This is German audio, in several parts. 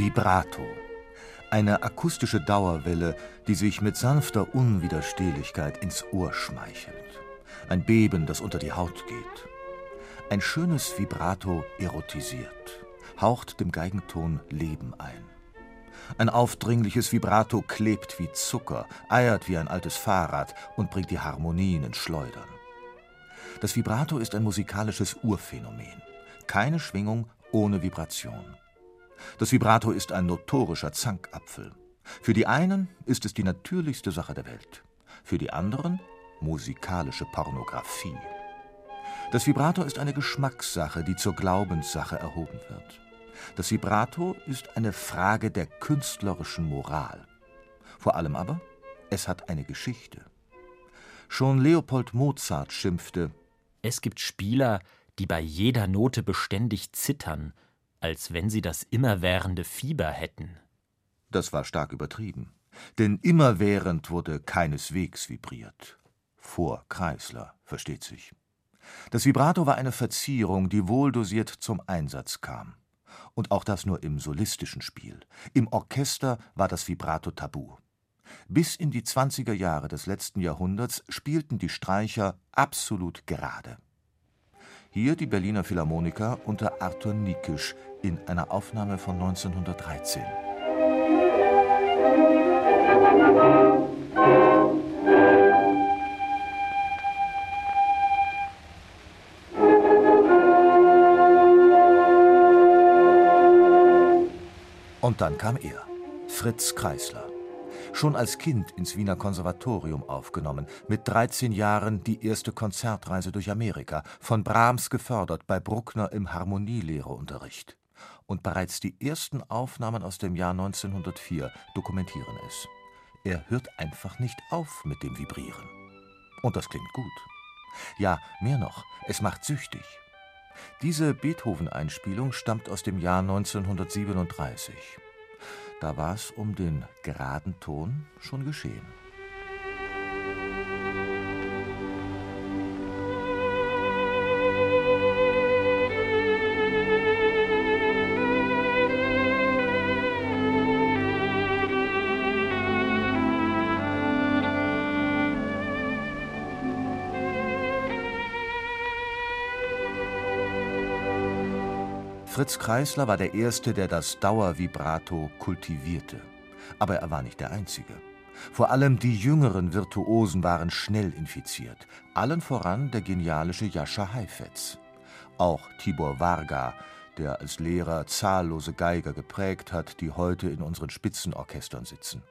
Vibrato. Eine akustische Dauerwelle, die sich mit sanfter Unwiderstehlichkeit ins Ohr schmeichelt. Ein Beben, das unter die Haut geht. Ein schönes Vibrato erotisiert, haucht dem Geigenton Leben ein. Ein aufdringliches Vibrato klebt wie Zucker, eiert wie ein altes Fahrrad und bringt die Harmonien ins Schleudern. Das Vibrato ist ein musikalisches Urphänomen. Keine Schwingung ohne Vibration. Das Vibrato ist ein notorischer Zankapfel. Für die einen ist es die natürlichste Sache der Welt, für die anderen musikalische Pornografie. Das Vibrato ist eine Geschmackssache, die zur Glaubenssache erhoben wird. Das Vibrato ist eine Frage der künstlerischen Moral. Vor allem aber, es hat eine Geschichte. Schon Leopold Mozart schimpfte Es gibt Spieler, die bei jeder Note beständig zittern als wenn sie das immerwährende Fieber hätten. Das war stark übertrieben, denn immerwährend wurde keineswegs vibriert. Vor Kreisler, versteht sich. Das Vibrato war eine Verzierung, die wohldosiert zum Einsatz kam. Und auch das nur im solistischen Spiel. Im Orchester war das Vibrato tabu. Bis in die 20er Jahre des letzten Jahrhunderts spielten die Streicher absolut gerade. Hier die Berliner Philharmoniker unter Arthur Nikisch in einer Aufnahme von 1913. Und dann kam er, Fritz Kreisler schon als Kind ins Wiener Konservatorium aufgenommen, mit 13 Jahren die erste Konzertreise durch Amerika, von Brahms gefördert, bei Bruckner im Harmonielehreunterricht. Und bereits die ersten Aufnahmen aus dem Jahr 1904 dokumentieren es. Er hört einfach nicht auf mit dem Vibrieren. Und das klingt gut. Ja, mehr noch, es macht süchtig. Diese Beethoven-Einspielung stammt aus dem Jahr 1937. Da war es um den geraden Ton schon geschehen. Fritz Kreisler war der Erste, der das Dauervibrato kultivierte. Aber er war nicht der Einzige. Vor allem die jüngeren Virtuosen waren schnell infiziert. Allen voran der genialische Jascha Heifetz. Auch Tibor Varga, der als Lehrer zahllose Geiger geprägt hat, die heute in unseren Spitzenorchestern sitzen.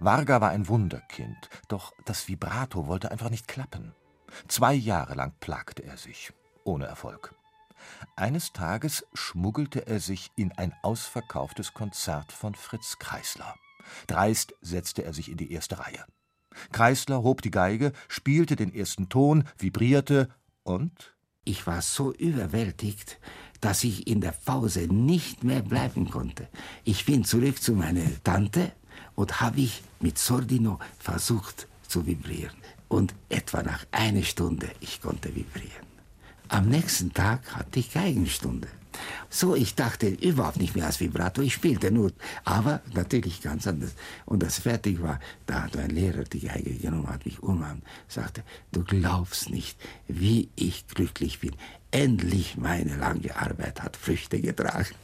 Varga war ein Wunderkind, doch das Vibrato wollte einfach nicht klappen. Zwei Jahre lang plagte er sich, ohne Erfolg. Eines Tages schmuggelte er sich in ein ausverkauftes Konzert von Fritz Kreisler. Dreist setzte er sich in die erste Reihe. Kreisler hob die Geige, spielte den ersten Ton, vibrierte und ich war so überwältigt, dass ich in der Pause nicht mehr bleiben konnte. Ich bin zurück zu meiner Tante und habe ich mit Sordino versucht zu vibrieren. Und etwa nach einer Stunde ich konnte vibrieren. Am nächsten Tag hatte ich Geigenstunde. So, ich dachte überhaupt nicht mehr als Vibrato, ich spielte nur, aber natürlich ganz anders. Und als fertig war, da hat mein Lehrer die Geige genommen, hat mich umarmt, sagte, du glaubst nicht, wie ich glücklich bin. Endlich meine lange Arbeit hat Früchte getragen.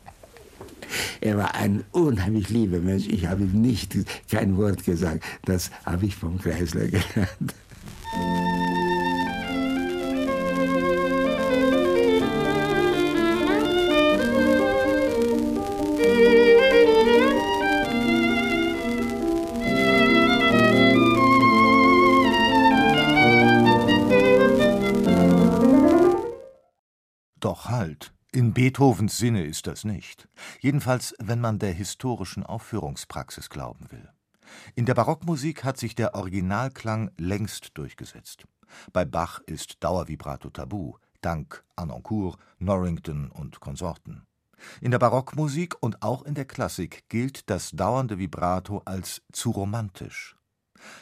er war ein unheimlich lieber Mensch. Ich habe ihm nicht kein Wort gesagt. Das habe ich vom Kreisler gelernt. Gewalt. In Beethovens Sinne ist das nicht. Jedenfalls, wenn man der historischen Aufführungspraxis glauben will. In der Barockmusik hat sich der Originalklang längst durchgesetzt. Bei Bach ist Dauervibrato tabu, dank Anoncourt, Norrington und Konsorten. In der Barockmusik und auch in der Klassik gilt das dauernde Vibrato als zu romantisch.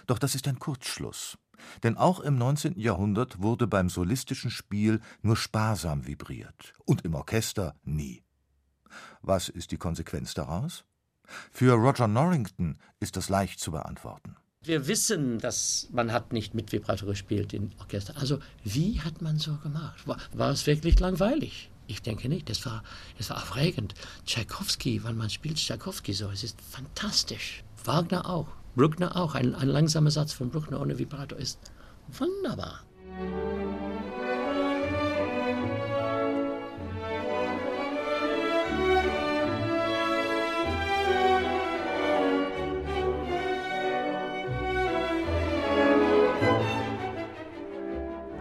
Doch das ist ein Kurzschluss. Denn auch im 19. Jahrhundert wurde beim solistischen Spiel nur sparsam vibriert und im Orchester nie. Was ist die Konsequenz daraus? Für Roger Norrington ist das leicht zu beantworten. Wir wissen, dass man hat nicht mit Vibrato gespielt im Orchester. Also wie hat man so gemacht? War, war es wirklich langweilig? Ich denke nicht. Es war, es war aufregend. Tchaikovsky, wenn man spielt Tchaikovsky so, es ist fantastisch. Wagner auch. Bruckner auch. Ein, ein langsamer Satz von Bruckner ohne Vibrato ist wunderbar.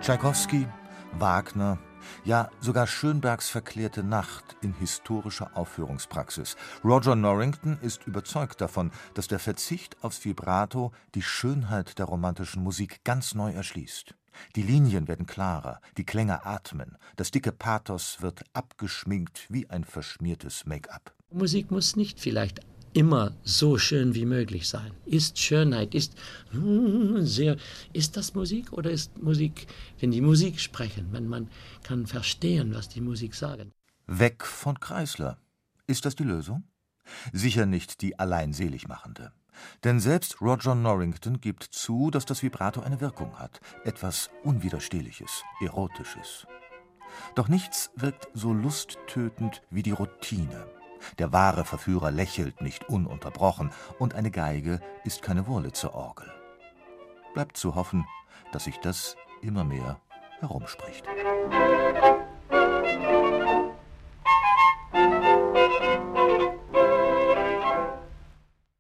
Tschaikowski, Wagner, ja sogar Schönbergs verklärte Nacht in historischer Aufführungspraxis. Roger Norrington ist überzeugt davon, dass der Verzicht aufs Vibrato die Schönheit der romantischen Musik ganz neu erschließt. Die Linien werden klarer, die Klänge atmen, das dicke Pathos wird abgeschminkt wie ein verschmiertes Make-up. Musik muss nicht vielleicht immer so schön wie möglich sein. Ist Schönheit, ist hm, sehr, ist das Musik oder ist Musik, wenn die Musik sprechen, wenn man kann verstehen, was die Musik sagen? Weg von Kreisler. Ist das die Lösung? Sicher nicht die allein selig machende. Denn selbst Roger Norrington gibt zu, dass das Vibrato eine Wirkung hat, etwas Unwiderstehliches, Erotisches. Doch nichts wirkt so lusttötend wie die Routine. Der wahre Verführer lächelt nicht ununterbrochen, und eine Geige ist keine Wurlitzer Orgel. Bleibt zu hoffen, dass sich das immer mehr herumspricht. Musik